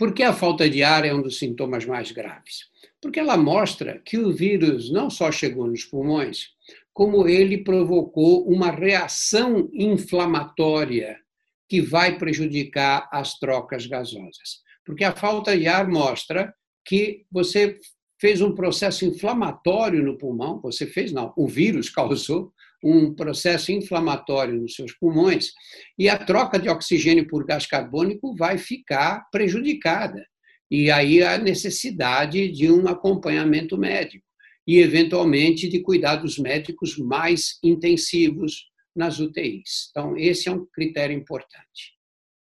Por que a falta de ar é um dos sintomas mais graves? Porque ela mostra que o vírus não só chegou nos pulmões, como ele provocou uma reação inflamatória que vai prejudicar as trocas gasosas. Porque a falta de ar mostra que você fez um processo inflamatório no pulmão, você fez não, o vírus causou um processo inflamatório nos seus pulmões e a troca de oxigênio por gás carbônico vai ficar prejudicada. E aí a necessidade de um acompanhamento médico e, eventualmente, de cuidados médicos mais intensivos nas UTIs. Então, esse é um critério importante.